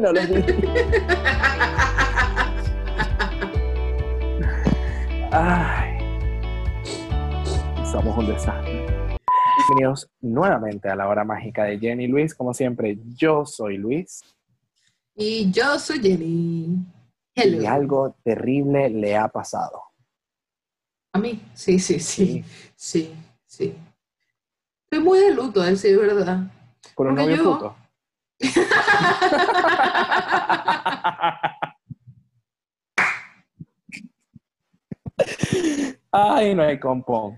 no lo vi. Ay, somos un desastre. Bienvenidos nuevamente a la hora mágica de Jenny Luis. Como siempre, yo soy Luis. Y yo soy Jenny. Hello. Y algo terrible le ha pasado. ¿A mí? Sí, sí, sí. Sí, sí. Estoy muy de luto, a decir verdad. ¿Por un Porque novio yo- puto? Ay, no hay compón.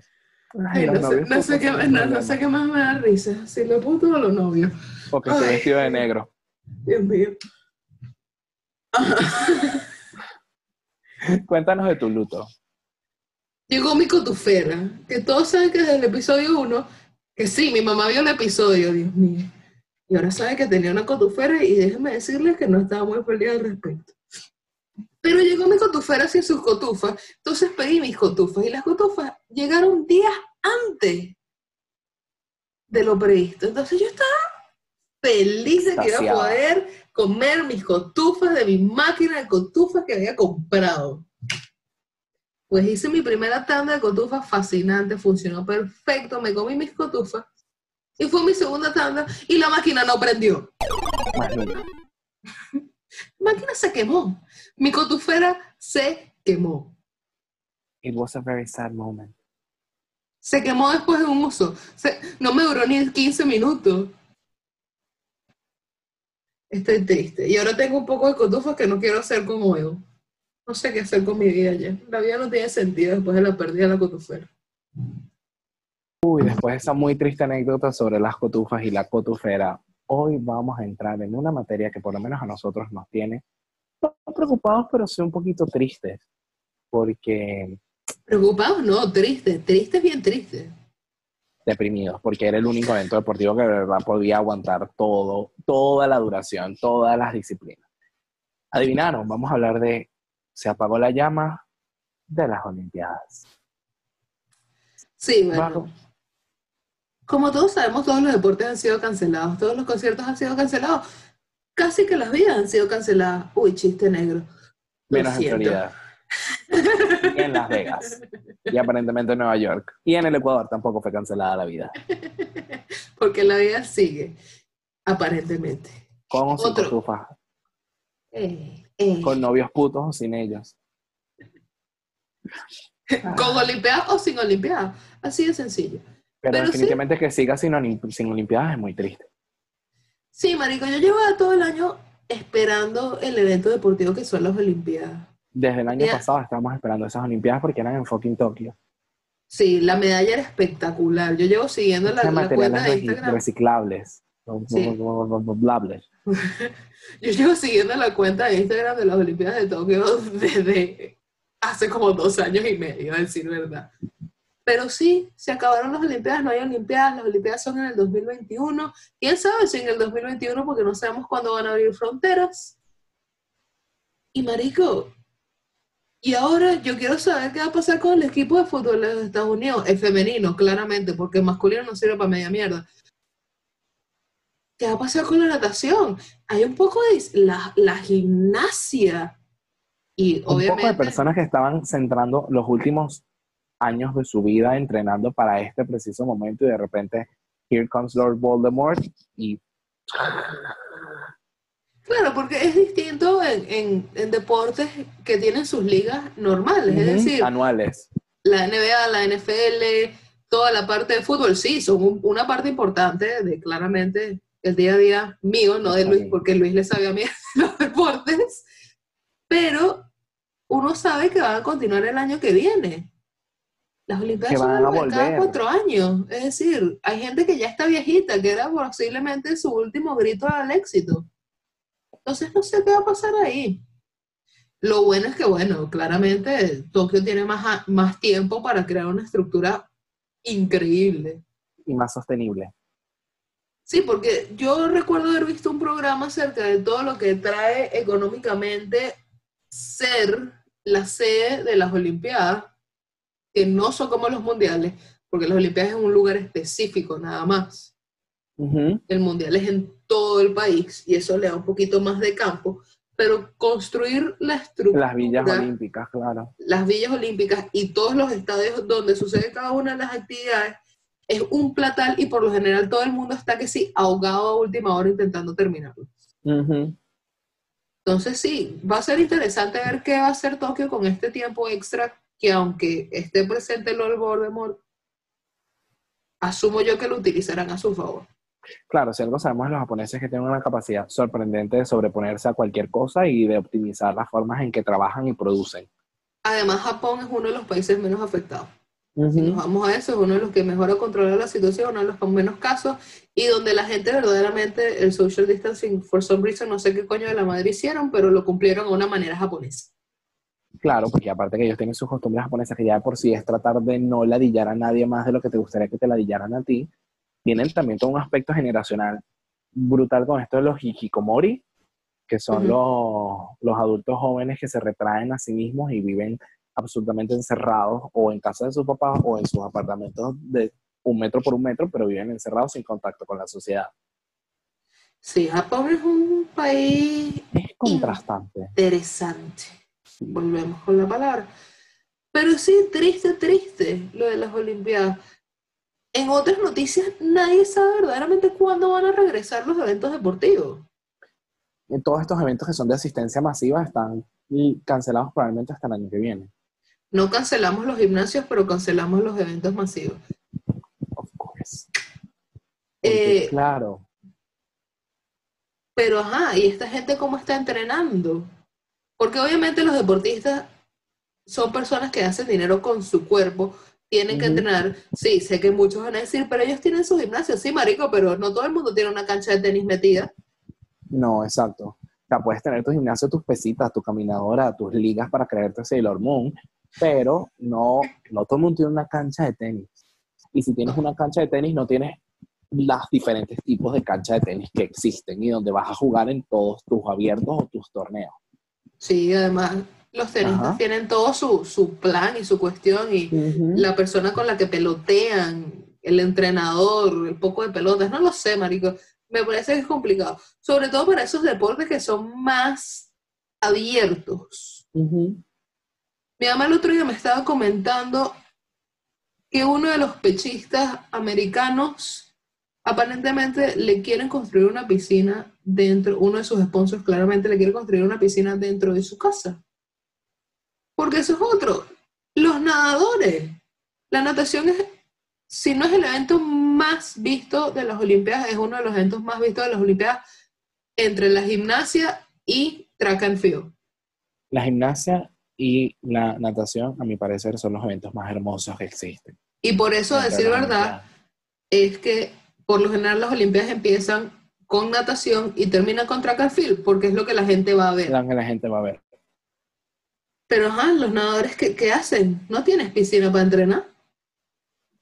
Ay, Ay, los no, sé, no, qué, son un no, no problema. sé qué más me da risa, si lo puto o los novios. Porque estoy vestido de negro. Dios mío. Cuéntanos de tu luto. Llegó mi cotufera, que todos saben que desde el episodio 1, que sí, mi mamá vio el episodio, Dios mío. Y ahora sabe que tenía una cotufera y déjenme decirles que no estaba muy feliz al respecto. Pero llegó mi cotufera sin sus cotufas, entonces pedí mis cotufas y las cotufas llegaron días antes de lo previsto. Entonces yo estaba feliz de que iba a poder comer mis cotufas de mi máquina de cotufas que había comprado. Pues hice mi primera tanda de cotufas fascinante, funcionó perfecto, me comí mis cotufas y fue mi segunda tanda y la máquina no prendió. La máquina se quemó, mi cotufera se quemó. It was a very sad moment. Se quemó después de un uso. Se- no me duró ni 15 minutos. Estoy triste. Y ahora tengo un poco de cotufas que no quiero hacer con huevo. No sé qué hacer con mi vida ya. La vida no tiene sentido después de la pérdida de la cotufera. Uy, después de esa muy triste anécdota sobre las cotufas y la cotufera, hoy vamos a entrar en una materia que por lo menos a nosotros nos tiene no preocupados, pero sí un poquito tristes, porque Preocupados, no, triste. Triste, bien triste. deprimidos, porque era el único evento deportivo que de verdad podía aguantar todo, toda la duración, todas las disciplinas. Adivinaron, vamos a hablar de se apagó la llama de las Olimpiadas. Sí, bueno. Bajo. Como todos sabemos, todos los deportes han sido cancelados, todos los conciertos han sido cancelados, casi que las vidas han sido canceladas. Uy, chiste negro. Lo menos en. Florida. Y en Las Vegas. Y aparentemente en Nueva York. Y en el Ecuador tampoco fue cancelada la vida. Porque la vida sigue, aparentemente. Con o sin Eh, eh. con novios putos o sin ellos. Con Olimpiadas o sin Olimpiadas. Así de sencillo. Pero, Pero sí. definitivamente que siga sin, olim- sin Olimpiadas es muy triste. Sí, marico, yo llevaba todo el año esperando el evento deportivo que son las Olimpiadas. Desde el año pasado estábamos esperando esas Olimpiadas porque eran en fucking Tokio. Sí, la medalla era espectacular. Yo llevo siguiendo la, la cuenta de Instagram. reciclables. Sí. Yo llevo siguiendo la cuenta de Instagram de las Olimpiadas de Tokio desde hace como dos años y medio, a decir verdad. Pero sí, se acabaron las Olimpiadas, no hay Olimpiadas, las Olimpiadas son en el 2021. ¿Quién sabe si en el 2021? Porque no sabemos cuándo van a abrir fronteras. Y marico, y ahora yo quiero saber qué va a pasar con el equipo de fútbol de Estados Unidos, el femenino, claramente, porque el masculino no sirve para media mierda. ¿Qué va a pasar con la natación? Hay un poco de la, la gimnasia. Y Un poco de obviamente. personas que estaban centrando los últimos años de su vida entrenando para este preciso momento y de repente, here comes Lord Voldemort y Claro, porque es distinto en, en- en deportes que tienen sus ligas normales. Es decir, anuales. la NBA, la NFL, toda la parte de fútbol, sí, son un- una parte importante de claramente el día a día mío, no de Luis, porque Luis le sabe a mí los deportes, pero uno sabe que van a continuar el año que viene. Las Olimpiadas van a de cada cuatro años. Es decir, hay gente que ya está viejita, que era posiblemente su último grito al éxito. Entonces no sé qué va a pasar ahí. Lo bueno es que, bueno, claramente Tokio tiene más, más tiempo para crear una estructura increíble. y más sostenible. Sí, porque yo recuerdo haber visto un programa acerca de todo lo que trae económicamente ser la sede de las Olimpiadas, que no son como los mundiales, porque las Olimpiadas es un lugar específico nada más. El mundial es en todo el país y eso le da un poquito más de campo, pero construir la estructura. Las villas olímpicas, claro. Las villas olímpicas y todos los estadios donde sucede cada una de las actividades es un platal y por lo general todo el mundo está que sí, ahogado a última hora intentando terminarlo. Entonces sí, va a ser interesante ver qué va a hacer Tokio con este tiempo extra que aunque esté presente Lord Voldemort, asumo yo que lo utilizarán a su favor. Claro, si algo sabemos de los japoneses es que tienen una capacidad sorprendente de sobreponerse a cualquier cosa y de optimizar las formas en que trabajan y producen. Además, Japón es uno de los países menos afectados. Si nos vamos a eso, es uno de los que mejor ha controlado la situación, uno de los con menos casos, y donde la gente verdaderamente, el social distancing, for some reason, no sé qué coño de la madre hicieron, pero lo cumplieron de una manera japonesa. Claro, porque aparte que ellos tienen sus costumbres japonesas, que ya de por sí es tratar de no ladillar a nadie más de lo que te gustaría que te ladillaran a ti, tienen también todo un aspecto generacional brutal con esto de los hikikomori, que son los, los adultos jóvenes que se retraen a sí mismos y viven absolutamente encerrados o en casa de sus papás o en sus apartamentos de un metro por un metro, pero viven encerrados sin contacto con la sociedad. Sí, Japón es un país es contrastante. Interesante. Volvemos con la palabra. Pero sí, triste, triste lo de las Olimpiadas. En otras noticias, nadie sabe verdaderamente cuándo van a regresar los eventos deportivos. En todos estos eventos que son de asistencia masiva están cancelados probablemente hasta el año que viene. No cancelamos los gimnasios, pero cancelamos los eventos masivos. Of course. Eh, claro. Pero ajá, ¿y esta gente cómo está entrenando? Porque obviamente los deportistas son personas que hacen dinero con su cuerpo, tienen que entrenar. Sí, sé que muchos van a decir, pero ellos tienen su gimnasio. Sí, marico, pero no todo el mundo tiene una cancha de tenis metida. No, exacto. O sea, puedes tener tu gimnasio, tus pesitas, tu caminadora, tus ligas para creerte Sailor Moon, pero no, no todo el mundo tiene una cancha de tenis. Y si tienes una cancha de tenis, no tienes los diferentes tipos de cancha de tenis que existen y donde vas a jugar en todos tus abiertos o tus torneos. Sí, además los tenistas tienen todo su, su, plan y su cuestión y la persona con la que pelotean, el entrenador, el poco de pelotas, no lo sé, marico, me parece que es complicado, sobre todo para esos deportes que son más abiertos. Mi mamá el otro día me estaba comentando que uno de los pechistas americanos aparentemente le quieren construir una piscina dentro, uno de sus sponsors claramente le quiere construir una piscina dentro de su casa. Porque eso es otro. Los nadadores. La natación es, si no es el evento más visto de las Olimpiadas, es uno de los eventos más vistos de las Olimpiadas entre la gimnasia y track and field. La gimnasia y la natación, a mi parecer, son los eventos más hermosos que existen. Y por eso, a decir verdad, es que por lo general las Olimpiadas empiezan con natación y terminan con track and field, porque es lo que la gente va a ver. Lo que la gente va a ver. Pero, ajá, los nadadores, ¿qué, ¿qué, hacen? No tienes piscina para entrenar.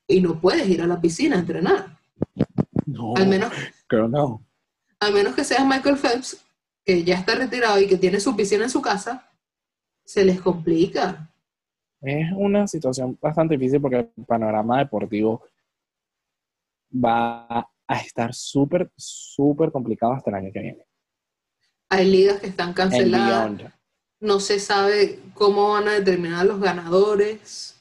Y no puedes ir a la piscina a entrenar. No, al menos, no. Al menos que seas Michael Phelps, que ya está retirado y que tiene su piscina en su casa, se les complica. Es una situación bastante difícil porque el panorama deportivo va a estar súper, súper complicado hasta el año que viene. Hay ligas que están canceladas. No se sabe cómo van a determinar los ganadores.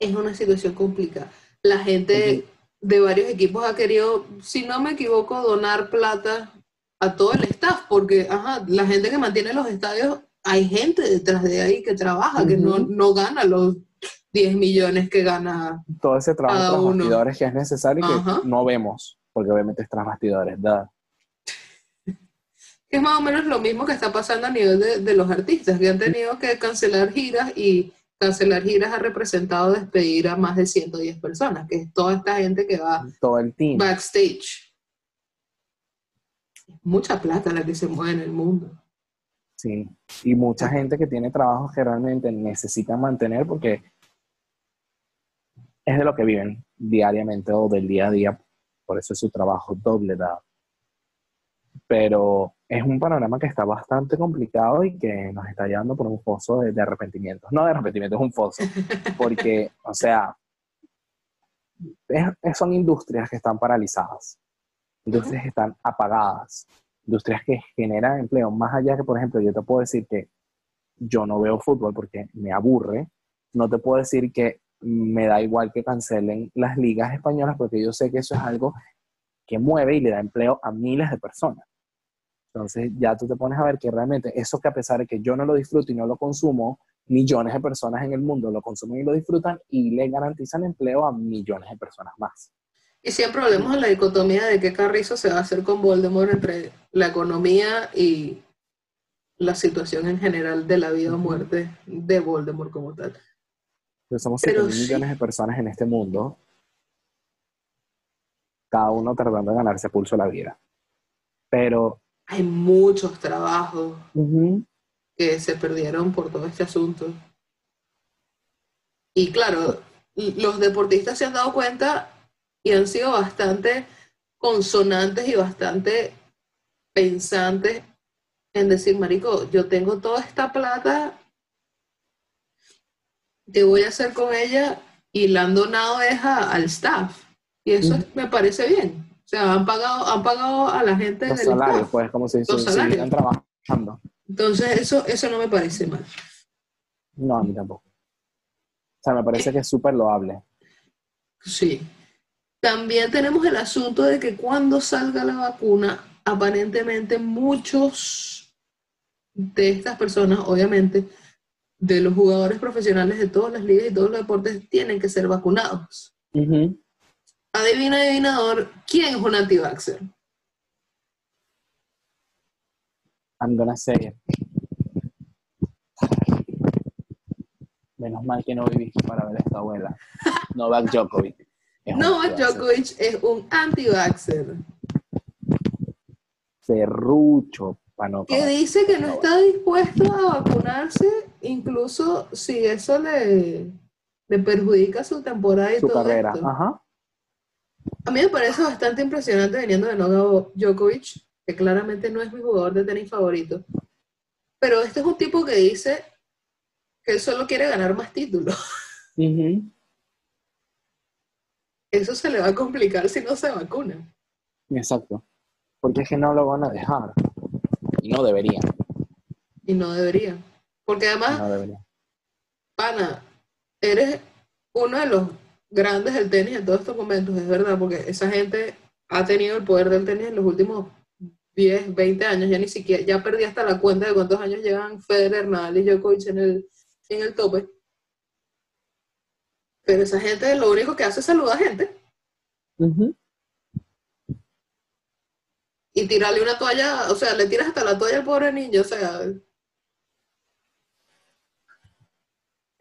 Es una situación complicada. La gente de varios equipos ha querido, si no me equivoco, donar plata a todo el staff, porque ajá, la gente que mantiene los estadios, hay gente detrás de ahí que trabaja, que no, no gana los 10 millones que gana. Todo ese trabajo tras bastidores que es necesario y que no vemos, porque obviamente es tras bastidores, Es más o menos lo mismo que está pasando a nivel de, de los artistas, que han tenido que cancelar giras y cancelar giras ha representado despedir a más de 110 personas, que es toda esta gente que va Todo el team. backstage mucha plata la que se mueve en el mundo. Sí, y mucha gente que tiene trabajos que realmente necesitan mantener porque es de lo que viven diariamente o del día a día, por eso es su trabajo doble dado. Pero es un panorama que está bastante complicado y que nos está llevando por un foso de, de arrepentimientos. No de arrepentimiento, es un foso. Porque, o sea, es- son industrias que están paralizadas, industrias que están apagadas, industrias que generan empleo, más allá que, por ejemplo, yo te puedo decir que yo no veo fútbol porque me aburre, no te puedo decir que me da igual que cancelen las ligas españolas porque yo sé que eso es algo que mueve y le da empleo a miles de personas. Entonces ya tú te pones a ver que realmente eso que a pesar de que yo no lo disfruto y no lo consumo, millones de personas en el mundo lo consumen y lo disfrutan y le garantizan empleo a millones de personas más. Y siempre hablemos de la dicotomía de qué carrizo se va a hacer con Voldemort entre la economía y la situación en general de la vida o muerte de Voldemort como tal. Somos Pero 7 sí. millones de personas en este mundo, cada uno tratando de ganarse a pulso la vida. Pero Hay muchos trabajos que se perdieron por todo este asunto. Y claro, los deportistas se han dado cuenta y han sido bastante consonantes y bastante pensantes en decir, Marico, yo tengo toda esta plata, ¿qué voy a hacer con ella? Y la han donado es a- al staff. Y eso me parece bien. O sea, han pagado, han pagado a la gente los del salarios, staff. pues como si Los si salarios. trabajando. Entonces, eso, eso no me parece mal. No, a mí tampoco. O sea, me parece que es súper loable. Sí. También tenemos el asunto de que cuando salga la vacuna, aparentemente muchos de estas personas, obviamente, de los jugadores profesionales de todas las ligas y todos los deportes, tienen que ser vacunados. Ujú. Adivina, adivinador, ¿quién es un anti-vaxxer? I'm gonna say it. Menos mal que no viviste para ver a esta abuela. Novak Djokovic. Novak. Djokovic es un anti-vaxxer Serrucho, para no que dice que No, está dispuesto a vacunarse, incluso si eso le, le perjudica su temporada y su todo carrera. esto. Ajá. A mí me parece bastante impresionante viniendo de Novak Djokovic, que claramente no es mi jugador de tenis favorito. Pero este es un tipo que dice que él solo quiere ganar más títulos. Eso se le va a complicar si no se vacuna. Exacto. Porque es que no lo van a dejar. Y no deberían. Y no debería. Porque además, No pana, eres uno de los grandes del tenis en todos estos momentos, es verdad, porque esa gente ha tenido el poder del tenis en los últimos 10, 20 años, ya ni siquiera, ya perdí hasta la cuenta de cuántos años llevan Federer, Nadal y Djokovic en el, en el tope. Pero esa gente lo único que hace es saludar gente Ujú. y tirarle una toalla, o sea, le tiras hasta la toalla al pobre niño, o sea.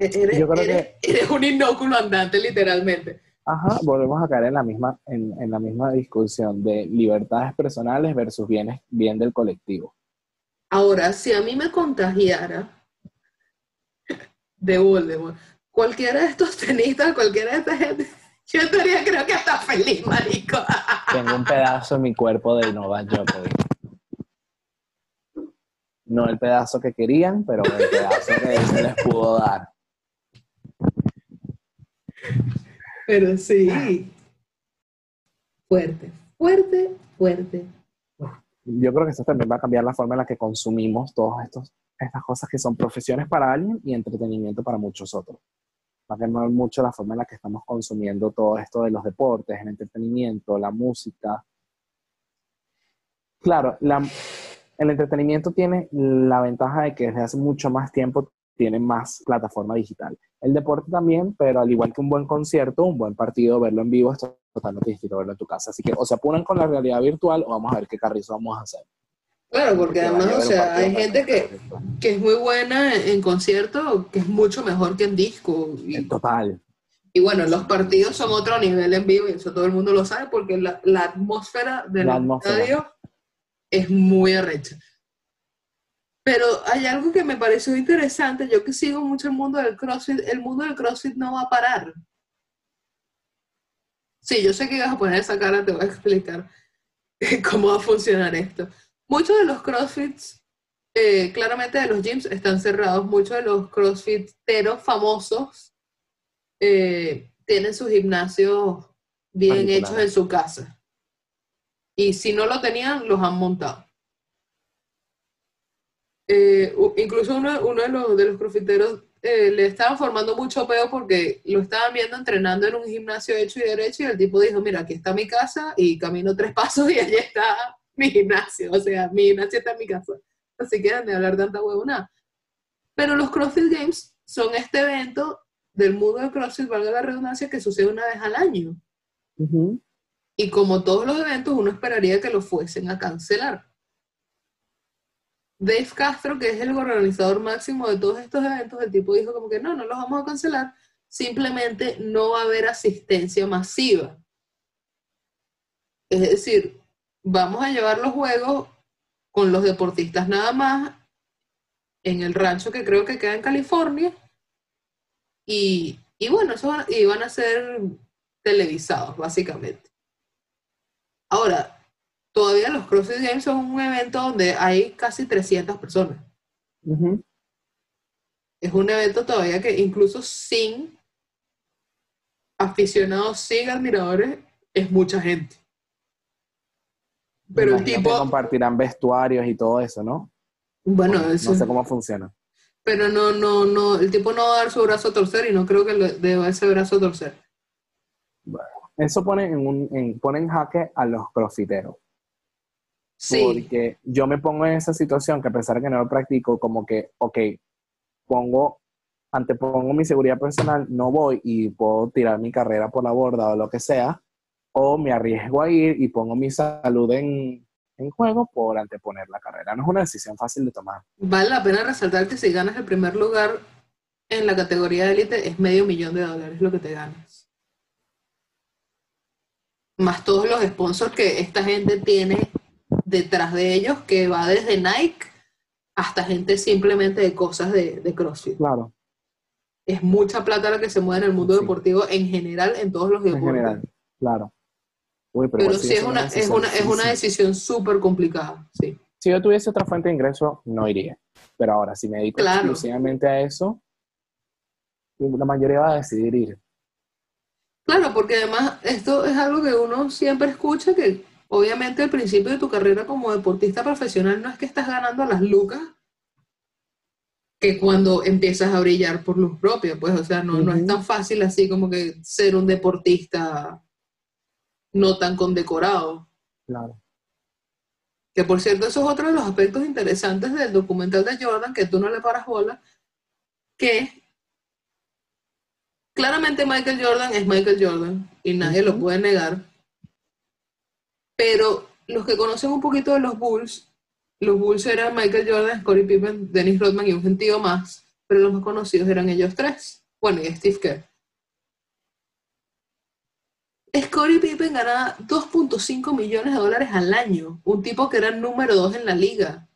Eres, Yo creo eres- eres un inóculo andante, literalmente. Ajá, volvemos a caer en la misma, en, en la misma discusión de libertades personales versus bienes, bien del colectivo. Ahora, si a mí me contagiara de Voldemort, cualquiera de estos tenistas, cualquiera de esta gente, yo estaría creo que hasta feliz, marico. Tengo un pedazo en mi cuerpo de Novak Djokovic. No el pedazo que querían, pero el pedazo que se les pudo dar. Pero sí. Fuerte, fuerte, fuerte. Yo creo que eso también va a cambiar la forma en la que consumimos todas estas cosas que son profesiones para alguien y entretenimiento para muchos otros. Va a cambiar mucho la forma en la que estamos consumiendo todo esto de los deportes, el entretenimiento, la música. Claro, la- el entretenimiento tiene la ventaja de que desde hace mucho más tiempo tiene más plataforma digital. El deporte también, pero al igual que un buen concierto, un buen partido, verlo en vivo es totalmente distinto verlo en tu casa. Así que o se apuran con la realidad virtual o vamos a ver qué carrizo vamos a hacer. Claro, porque además, o sea, hay gente que, que es muy buena en concierto, que es mucho mejor que en disco. Y, Total. y bueno, los partidos son otro nivel en vivo y eso todo el mundo lo sabe porque la, la atmósfera del La atmósfera. estadio es muy arrecha. Pero hay algo que me pareció interesante, yo que sigo mucho el mundo del CrossFit, el mundo del CrossFit no va a parar. Sí, yo sé que vas a poner esa cara, te voy a explicar cómo va a funcionar esto. Muchos de los CrossFits, eh, claramente de los gyms, están cerrados. Muchos de los CrossFiteros famosos eh, tienen sus gimnasios bien hechos en su casa. Y si no lo tenían, los han montado. Eh, incluso uno, uno de los, de los crofiteros eh, le estaban formando mucho peo porque lo estaban viendo entrenando en un gimnasio hecho y derecho y el tipo dijo, mira, aquí está mi casa y camino tres pasos y allí está mi gimnasio. O sea, mi gimnasio está en mi casa. Así que de hablar tanta huevona. Pero los CrossFit Games son este evento del mundo del CrossFit, valga la redundancia, que sucede una vez al año. Ujú. Y como todos los eventos, uno esperaría que lo fuesen a cancelar. Dave Castro, que es el organizador máximo de todos estos eventos, el tipo dijo como que no, no los vamos a cancelar, simplemente no va a haber asistencia masiva. Es decir, vamos a llevar los juegos con los deportistas nada más en el rancho que creo que queda en California. Y, y bueno, eso y van a ser televisados, básicamente. Ahora, todavía los CrossFit Games son un evento donde hay casi 300 personas. Es un evento todavía que incluso sin aficionados, sin admiradores, es mucha gente. Pero el tipo, compartirán vestuarios y todo eso, ¿no? bueno, no eso, sé cómo funciona. pero no, no, no, el tipo no va a dar su brazo a torcer y no creo que le deba ese brazo a torcer. Eso pone en, un, en, pone en jaque a los crossfiteros. Sí, Porque yo me pongo en esa situación que a pesar de que no lo practico, como que, ok, pongo, antepongo mi seguridad personal, no voy y puedo tirar mi carrera por la borda o lo que sea, o me arriesgo a ir y pongo mi salud en, en juego por anteponer la carrera. No es una decisión fácil de tomar. vale la pena resaltar que si ganas el primer lugar en la categoría de élite es medio millón de dólares lo que te ganas. Más todos los sponsors que esta gente tiene detrás de ellos, que va desde Nike hasta gente simplemente de cosas de, de CrossFit. Claro, Es mucha plata la que se mueve en el mundo Sí. deportivo en general, en todos los en deportes. general, claro. Uy, pero Pero sí es una, es decisión una, es una decisión súper complicada, sí. Si yo tuviese otra fuente de ingreso, no iría. Pero ahora, si me dedico Claro. exclusivamente a eso, la mayoría va a decidir ir. Claro, porque además esto es algo que uno siempre escucha, que obviamente al principio de tu carrera como deportista profesional no es que estás ganando las lucas que cuando empiezas a brillar por luz propia, pues, o sea, no, no es tan fácil así como que ser un deportista no tan condecorado. Claro. Que por cierto, eso es otro de los aspectos interesantes del documental de Jordan, que tú no le paras bola, que claramente Michael Jordan es Michael Jordan y nadie lo puede negar. Pero los que conocen un poquito de los Bulls, los Bulls eran Michael Jordan, Scottie Pippen, Dennis Rodman y un gentío más, pero los más conocidos eran ellos tres. Bueno, y Steve Kerr. Scottie Pippen ganaba 2.5 millones de dólares al año. Un tipo que era número 2 en la liga.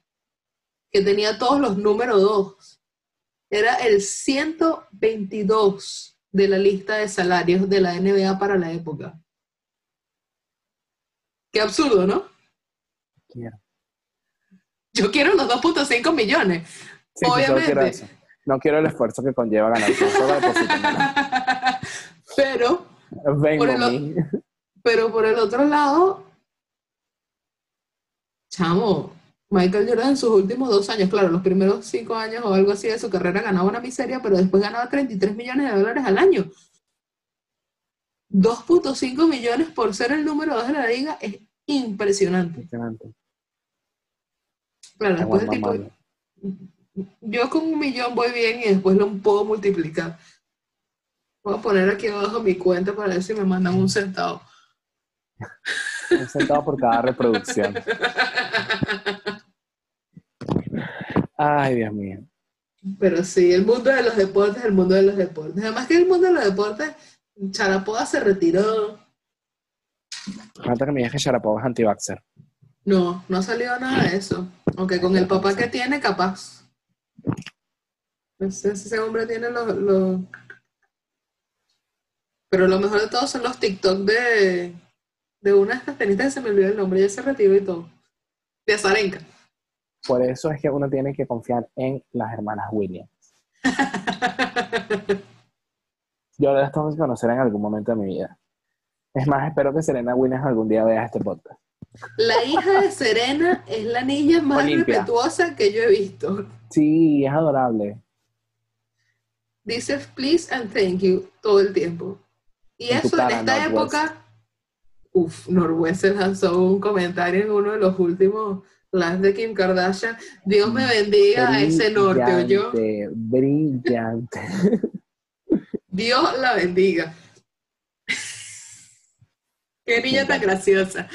Que tenía todos los número 2. Era el 122 de la lista de salarios de la NBA para la época. Qué absurdo, ¿no? Quiero. Yo quiero los 2.5 millones. Sí, quiero Obviamente. eso. No quiero el esfuerzo que conlleva ganar. Pero Ven, Por el. Pero por el otro lado, chamo, Michael Jordan en sus últimos dos años, claro, los primeros cinco años o algo así de su carrera ganaba una miseria, pero después ganaba 33 millones de dólares al año. 2.5 millones por ser el número 2 de la liga es impresionante. Impresionante. Claro, después tipo, yo con un millón voy bien y después lo puedo multiplicar. Voy a poner aquí abajo mi cuenta para ver si me mandan un centavo. Un centavo por cada reproducción. Ay, Dios mío. Pero sí, el mundo de los deportes, el mundo de los deportes. Además que el mundo de los deportes, Charapoda se retiró. Falta que me digas que Sharapova es anti-vaxxer. No, no ha salido nada de eso. Aunque con el papá que tiene, capaz. Ese, ese hombre tiene los, los- Pero lo mejor de todo son los TikTok de, de una de estas tenistas que se me olvidó el nombre, ya se retiró y todo. De Azarenka. Por eso es que uno tiene que confiar en las hermanas Williams. Yo las tengo que conocer en algún momento de mi vida. Es más, espero que Serena Williams algún día vea este podcast. La hija de Serena es la niña más Olimpia. respetuosa que yo he visto. Sí, es adorable. Dice please and thank you todo el tiempo. Y En eso en esta Northwest. época, uff, Northwest se lanzó un comentario en uno de los últimos lives de Kim Kardashian. Dios me bendiga a ese norte, yo. Brillante, Brillante. Dios la bendiga. Qué niña tan graciosa.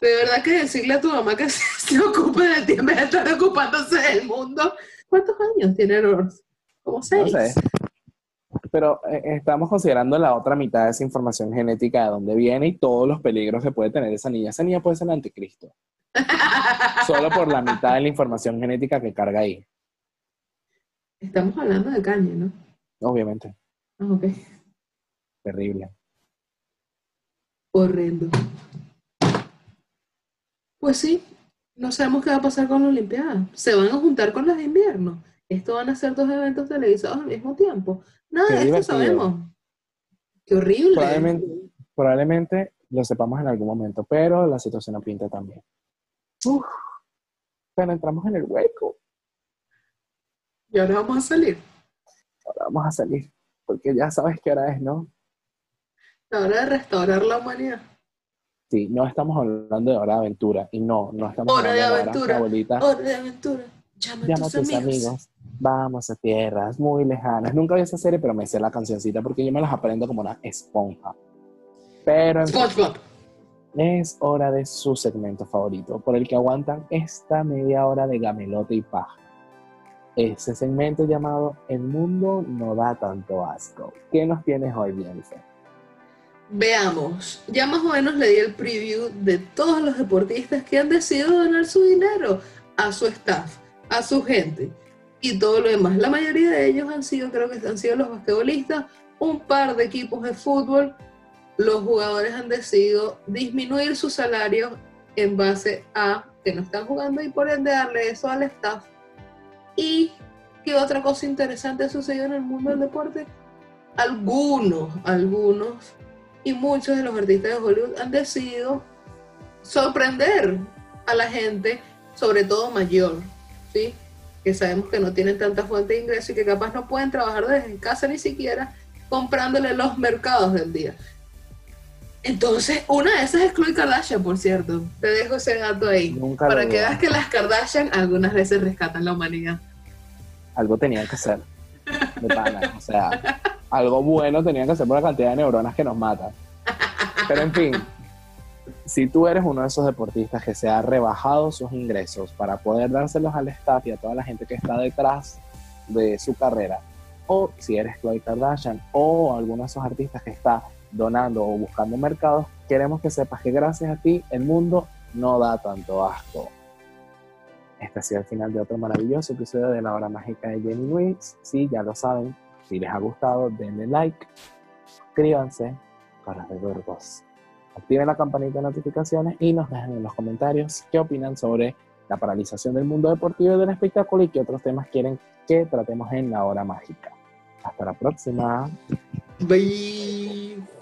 De verdad que decirle a tu mamá que se, ocupe de ti en vez de estar ocupándose del mundo. ¿Cuántos años tiene North? Como No seis. sé. Pero eh, estamos considerando la otra mitad de esa información genética de dónde viene y todos los peligros que puede tener esa niña. Esa niña puede ser el anticristo. Solo por la mitad de la información genética que carga ahí. Estamos hablando de caña, ¿no? Obviamente. Ah, ok. Terrible. Horrendo. Pues sí, no sabemos qué va a pasar con la Olimpiada. Se van a juntar con las de invierno. Esto van a ser dos eventos televisados al mismo tiempo. Nada de esto sabemos. Qué horrible. Probablemente, probablemente lo sepamos en algún momento, pero la situación no pinta también. Uf, pero entramos en el hueco. Y ahora vamos a salir. Ahora vamos a salir, porque ya sabes qué hora es, ¿no? La hora de restaurar la humanidad. Sí, no estamos hablando de hora de aventura. Y no, no estamos Hora de hablando aventura. abuelita. Hora de aventura. Llama a Llama a tus amigos. amigos. Vamos a tierras muy lejanas. Nunca vi esa serie, pero me sé la cancioncita porque yo me las aprendo como una esponja. Pero en fin, SpongeBob. es hora de su segmento favorito, por el que aguantan esta media hora de gamelote y paja. Ese segmento llamado El mundo no da tanto asco. ¿Qué nos tienes hoy, Bielsa? Veamos, ya más o menos le di el preview de todos los deportistas que han decidido donar su dinero a su staff, a su gente y todo lo demás. La mayoría de ellos han sido, creo que han sido los basquetbolistas, un par de equipos de fútbol. Los jugadores han decidido disminuir su salario en base a que no están jugando y por ende darle eso al staff. ¿Y qué otra cosa interesante sucedió en el mundo del deporte? Algunos, algunos y muchos de los artistas de Hollywood han decidido sorprender a la gente, sobre todo mayor, ¿sí? que sabemos que no tienen tanta fuente de ingreso y que capaz no pueden trabajar desde casa ni siquiera comprándole los mercados del día. Entonces, una de esas es Khloe Kardashian, por cierto. Te dejo ese dato ahí. Nunca para que veas que las Kardashian algunas veces rescatan la humanidad. Algo tenían que hacer. De pana. O sea, algo bueno tenían que hacer por la cantidad de neuronas que nos matan. Pero en fin, si tú eres uno de esos deportistas que se ha rebajado sus ingresos para poder dárselos al staff y a toda la gente que está detrás de su carrera, o si eres Khloe Kardashian o alguno de esos artistas que está donando o buscando mercados, queremos que sepas que gracias a ti el mundo no da tanto asco. Este ha sido el final de otro maravilloso episodio de La Hora Mágica de Jenny Luis. Sí, ya lo saben, si les ha gustado, denle like, suscríbanse, para de gordos. Activen la campanita de notificaciones y nos dejen en los comentarios qué opinan sobre la paralización del mundo deportivo y del espectáculo y qué otros temas quieren que tratemos en La Hora Mágica. Hasta la próxima. Bye.